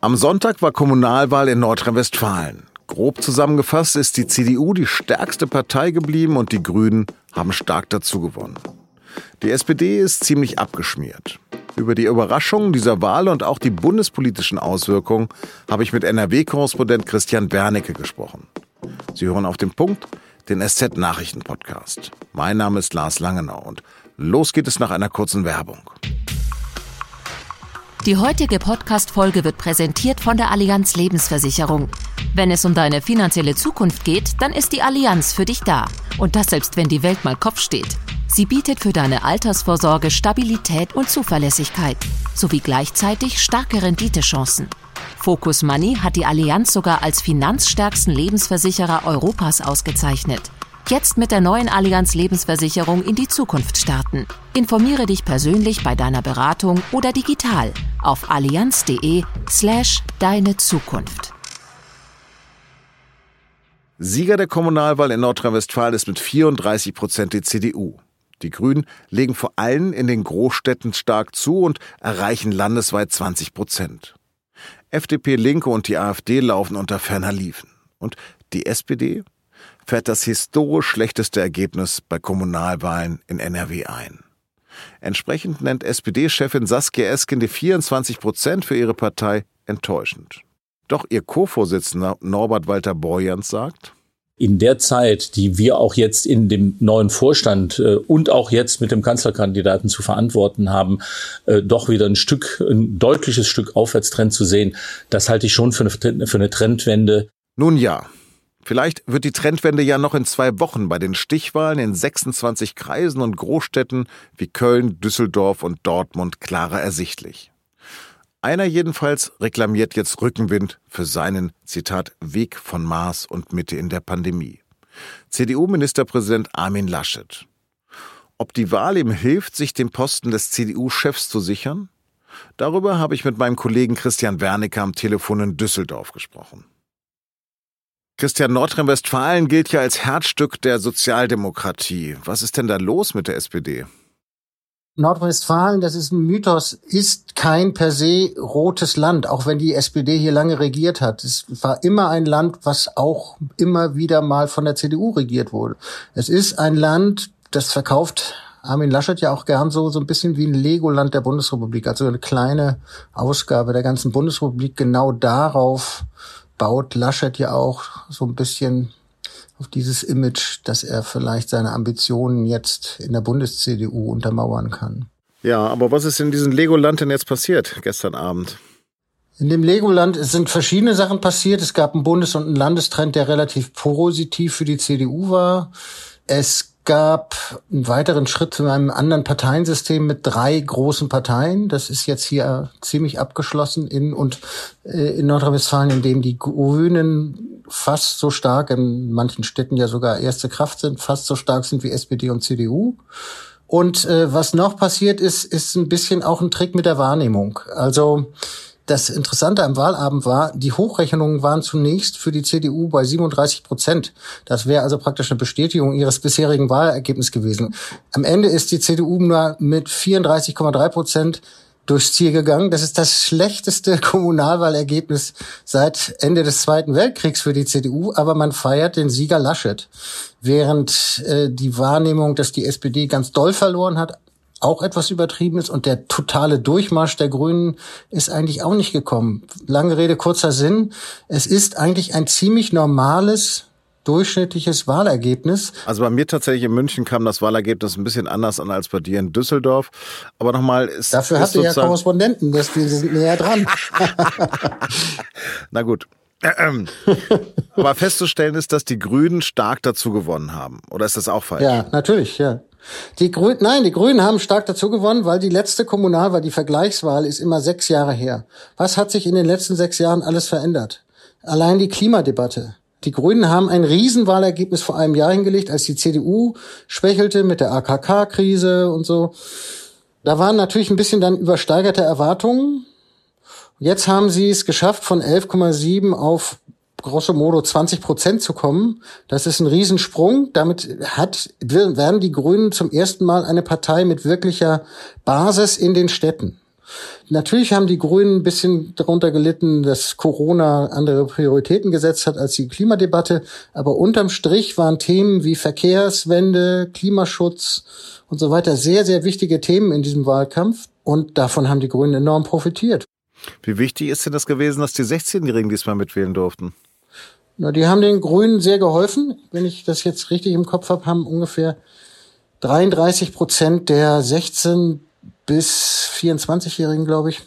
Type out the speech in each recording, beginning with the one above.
Am Sonntag war Kommunalwahl in Nordrhein-Westfalen. Grob zusammengefasst ist die CDU die stärkste Partei geblieben und die Grünen haben stark dazu gewonnen. Die SPD ist ziemlich abgeschmiert. Über die Überraschungen dieser Wahl und auch die bundespolitischen Auswirkungen habe ich mit NRW-Korrespondent Christian Wernicke gesprochen. Sie hören auf den Punkt den SZ-Nachrichten-Podcast. Mein Name ist Lars Langenau und los geht es nach einer kurzen Werbung. Die heutige Podcast-Folge wird präsentiert von der Allianz Lebensversicherung. Wenn es um deine finanzielle Zukunft geht, dann ist die Allianz für dich da. Und das selbst, wenn die Welt mal Kopf steht. Sie bietet für deine Altersvorsorge Stabilität und Zuverlässigkeit sowie gleichzeitig starke Renditechancen. Focus Money hat die Allianz sogar als finanzstärksten Lebensversicherer Europas ausgezeichnet. Jetzt mit der neuen Allianz Lebensversicherung in die Zukunft starten. Informiere dich persönlich bei deiner Beratung oder digital auf allianz.de slash deine Zukunft. Sieger der Kommunalwahl in Nordrhein-Westfalen ist mit 34 Prozent die CDU. Die Grünen legen vor allem in den Großstädten stark zu und erreichen landesweit 20 Prozent. FDP, Linke und die AfD laufen unter ferner Liefen. Und die SPD fährt das historisch schlechteste Ergebnis bei Kommunalwahlen in NRW ein. Entsprechend nennt SPD-Chefin Saskia Esken die 24 Prozent für ihre Partei enttäuschend. Doch ihr Co-Vorsitzender Norbert Walter Borjans sagt, in der Zeit, die wir auch jetzt in dem neuen Vorstand äh, und auch jetzt mit dem Kanzlerkandidaten zu verantworten haben, äh, doch wieder ein Stück, ein deutliches Stück Aufwärtstrend zu sehen, das halte ich schon für eine, für eine Trendwende. Nun ja, Vielleicht wird die Trendwende ja noch in zwei Wochen bei den Stichwahlen in 26 Kreisen und Großstädten wie Köln, Düsseldorf und Dortmund klarer ersichtlich. Einer jedenfalls reklamiert jetzt Rückenwind für seinen, Zitat, Weg von Mars und Mitte in der Pandemie. CDU-Ministerpräsident Armin Laschet. Ob die Wahl ihm hilft, sich den Posten des CDU-Chefs zu sichern? Darüber habe ich mit meinem Kollegen Christian Wernicke am Telefon in Düsseldorf gesprochen. Christian, Nordrhein-Westfalen gilt ja als Herzstück der Sozialdemokratie. Was ist denn da los mit der SPD? Nordrhein-Westfalen, das ist ein Mythos, ist kein per se rotes Land, auch wenn die SPD hier lange regiert hat. Es war immer ein Land, was auch immer wieder mal von der CDU regiert wurde. Es ist ein Land, das verkauft Armin Laschet ja auch gern so, so ein bisschen wie ein Legoland der Bundesrepublik, also eine kleine Ausgabe der ganzen Bundesrepublik genau darauf baut Laschet ja auch so ein bisschen auf dieses Image, dass er vielleicht seine Ambitionen jetzt in der Bundes-CDU untermauern kann. Ja, aber was ist in diesem Legoland denn jetzt passiert gestern Abend? In dem Legoland sind verschiedene Sachen passiert. Es gab einen Bundes- und einen Landestrend, der relativ positiv für die CDU war. Es gab einen weiteren Schritt zu einem anderen Parteiensystem mit drei großen Parteien. Das ist jetzt hier ziemlich abgeschlossen in und äh, in Nordrhein-Westfalen, in dem die Grünen fast so stark, in manchen Städten ja sogar erste Kraft sind, fast so stark sind wie SPD und CDU. Und äh, was noch passiert ist, ist ein bisschen auch ein Trick mit der Wahrnehmung. Also das Interessante am Wahlabend war, die Hochrechnungen waren zunächst für die CDU bei 37 Prozent. Das wäre also praktisch eine Bestätigung ihres bisherigen Wahlergebnisses gewesen. Am Ende ist die CDU nur mit 34,3 Prozent durchs Ziel gegangen. Das ist das schlechteste Kommunalwahlergebnis seit Ende des Zweiten Weltkriegs für die CDU, aber man feiert den Sieger Laschet. Während äh, die Wahrnehmung, dass die SPD ganz doll verloren hat, auch etwas übertrieben ist und der totale Durchmarsch der Grünen ist eigentlich auch nicht gekommen. Lange Rede, kurzer Sinn. Es ist eigentlich ein ziemlich normales durchschnittliches Wahlergebnis. Also bei mir tatsächlich in München kam das Wahlergebnis ein bisschen anders an als bei dir in Düsseldorf. Aber nochmal ist. Dafür hast du ja Korrespondenten, das, die sind näher dran. Na gut. Aber festzustellen ist, dass die Grünen stark dazu gewonnen haben. Oder ist das auch falsch? Ja, natürlich, ja. Die Grünen, nein, die Grünen haben stark dazu gewonnen, weil die letzte Kommunalwahl, die Vergleichswahl, ist immer sechs Jahre her. Was hat sich in den letzten sechs Jahren alles verändert? Allein die Klimadebatte. Die Grünen haben ein Riesenwahlergebnis vor einem Jahr hingelegt, als die CDU schwächelte mit der AKK-Krise und so. Da waren natürlich ein bisschen dann übersteigerte Erwartungen. Jetzt haben sie es geschafft, von 11,7 auf grosso modo 20 Prozent zu kommen. Das ist ein Riesensprung. Damit hat, werden die Grünen zum ersten Mal eine Partei mit wirklicher Basis in den Städten. Natürlich haben die Grünen ein bisschen darunter gelitten, dass Corona andere Prioritäten gesetzt hat als die Klimadebatte. Aber unterm Strich waren Themen wie Verkehrswende, Klimaschutz und so weiter sehr, sehr wichtige Themen in diesem Wahlkampf. Und davon haben die Grünen enorm profitiert. Wie wichtig ist denn das gewesen, dass die 16-Jährigen diesmal mitwählen durften? Na, die haben den Grünen sehr geholfen. Wenn ich das jetzt richtig im Kopf habe, haben ungefähr 33 Prozent der 16 bis 24-Jährigen, glaube ich,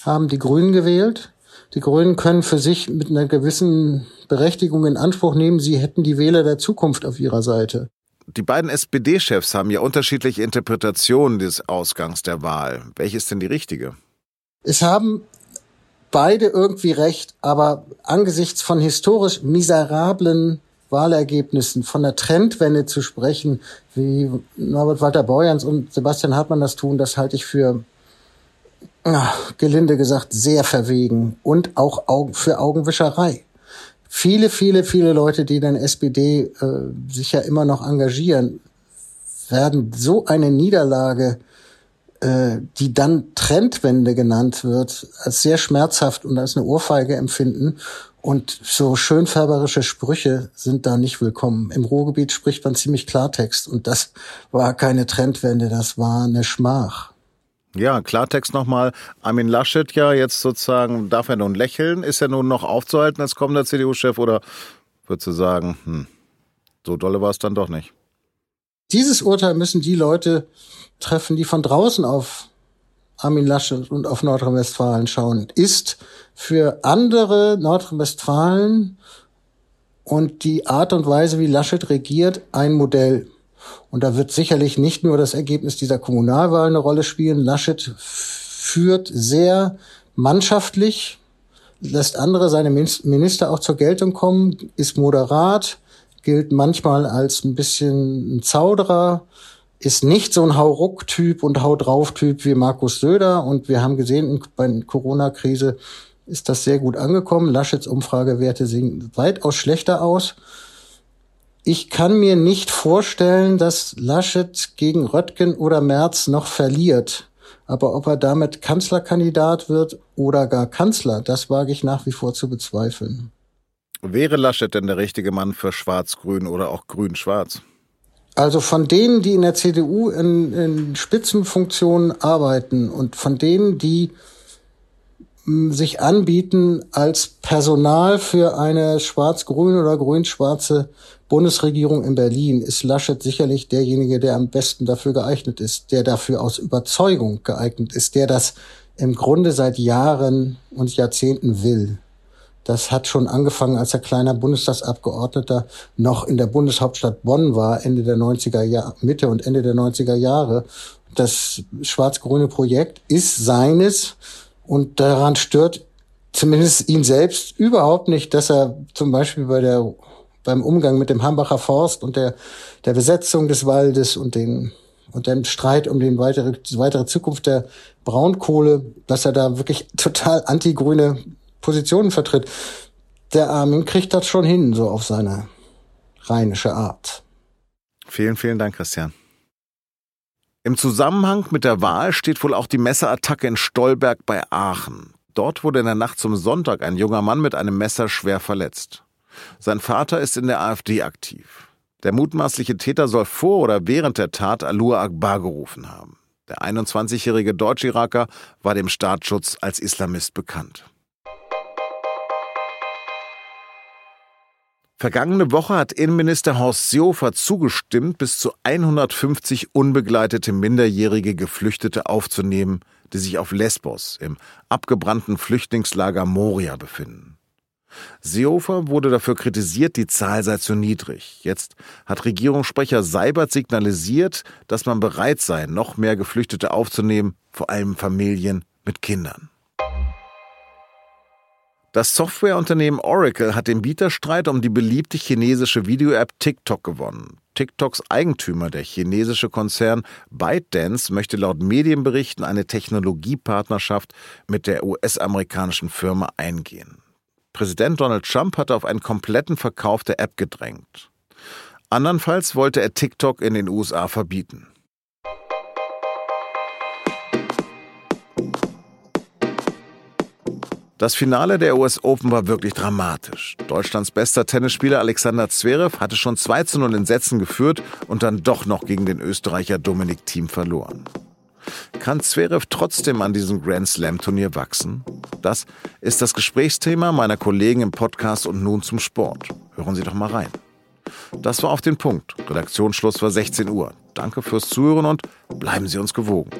haben die Grünen gewählt. Die Grünen können für sich mit einer gewissen Berechtigung in Anspruch nehmen, sie hätten die Wähler der Zukunft auf ihrer Seite. Die beiden SPD-Chefs haben ja unterschiedliche Interpretationen des Ausgangs der Wahl. Welche ist denn die richtige? Es haben beide irgendwie recht, aber angesichts von historisch miserablen Wahlergebnissen, von der Trendwende zu sprechen, wie Norbert Walter Borjans und Sebastian Hartmann das tun, das halte ich für, ach, gelinde gesagt, sehr verwegen und auch für Augenwischerei. Viele, viele, viele Leute, die in der SPD äh, sich ja immer noch engagieren, werden so eine Niederlage die dann Trendwende genannt wird, als sehr schmerzhaft und als eine Ohrfeige empfinden. Und so schönfärberische Sprüche sind da nicht willkommen. Im Ruhrgebiet spricht man ziemlich Klartext. Und das war keine Trendwende, das war eine Schmach. Ja, Klartext nochmal. Armin Laschet ja jetzt sozusagen, darf er nun lächeln? Ist er nun noch aufzuhalten als kommender CDU-Chef oder würdest du sagen, hm, so dolle war es dann doch nicht? Dieses Urteil müssen die Leute treffen, die von draußen auf Armin Laschet und auf Nordrhein-Westfalen schauen, ist für andere Nordrhein-Westfalen und die Art und Weise, wie Laschet regiert, ein Modell. Und da wird sicherlich nicht nur das Ergebnis dieser Kommunalwahl eine Rolle spielen. Laschet führt sehr mannschaftlich, lässt andere seine Minister auch zur Geltung kommen, ist moderat, gilt manchmal als ein bisschen ein Zauderer, ist nicht so ein Hauruck-Typ und Hau drauf-Typ wie Markus Söder. Und wir haben gesehen, bei der Corona-Krise ist das sehr gut angekommen. Laschets Umfragewerte sehen weitaus schlechter aus. Ich kann mir nicht vorstellen, dass Laschet gegen Röttgen oder Merz noch verliert. Aber ob er damit Kanzlerkandidat wird oder gar Kanzler, das wage ich nach wie vor zu bezweifeln. Wäre Laschet denn der richtige Mann für Schwarz-Grün oder auch Grün-Schwarz? Also von denen, die in der CDU in, in Spitzenfunktionen arbeiten und von denen, die hm, sich anbieten als Personal für eine schwarz-grün oder grün-schwarze Bundesregierung in Berlin, ist Laschet sicherlich derjenige, der am besten dafür geeignet ist, der dafür aus Überzeugung geeignet ist, der das im Grunde seit Jahren und Jahrzehnten will. Das hat schon angefangen, als er kleiner Bundestagsabgeordneter noch in der Bundeshauptstadt Bonn war, Ende der 90er Jahre, Mitte und Ende der 90er Jahre. Das schwarz-grüne Projekt ist seines und daran stört zumindest ihn selbst überhaupt nicht, dass er zum Beispiel bei der, beim Umgang mit dem Hambacher Forst und der, der Besetzung des Waldes und den, und dem Streit um den weitere, weitere Zukunft der Braunkohle, dass er da wirklich total antigrüne Positionen vertritt, der Armin kriegt das schon hin, so auf seine rheinische Art. Vielen, vielen Dank, Christian. Im Zusammenhang mit der Wahl steht wohl auch die Messerattacke in Stolberg bei Aachen. Dort wurde in der Nacht zum Sonntag ein junger Mann mit einem Messer schwer verletzt. Sein Vater ist in der AfD aktiv. Der mutmaßliche Täter soll vor oder während der Tat Alua Akbar gerufen haben. Der 21-jährige Deutsch-Iraker war dem Staatsschutz als Islamist bekannt. Vergangene Woche hat Innenminister Horst Seehofer zugestimmt, bis zu 150 unbegleitete minderjährige Geflüchtete aufzunehmen, die sich auf Lesbos im abgebrannten Flüchtlingslager Moria befinden. Seehofer wurde dafür kritisiert, die Zahl sei zu niedrig. Jetzt hat Regierungssprecher Seibert signalisiert, dass man bereit sei, noch mehr Geflüchtete aufzunehmen, vor allem Familien mit Kindern. Das Softwareunternehmen Oracle hat den Bieterstreit um die beliebte chinesische Video-App TikTok gewonnen. TikToks Eigentümer, der chinesische Konzern ByteDance, möchte laut Medienberichten eine Technologiepartnerschaft mit der US-amerikanischen Firma eingehen. Präsident Donald Trump hatte auf einen kompletten Verkauf der App gedrängt. Andernfalls wollte er TikTok in den USA verbieten. Das Finale der US Open war wirklich dramatisch. Deutschlands bester Tennisspieler Alexander Zverev hatte schon 2 zu 0 in Sätzen geführt und dann doch noch gegen den Österreicher Dominik Thiem verloren. Kann Zverev trotzdem an diesem Grand Slam Turnier wachsen? Das ist das Gesprächsthema meiner Kollegen im Podcast und nun zum Sport. Hören Sie doch mal rein. Das war auf den Punkt. Redaktionsschluss war 16 Uhr. Danke fürs Zuhören und bleiben Sie uns gewogen.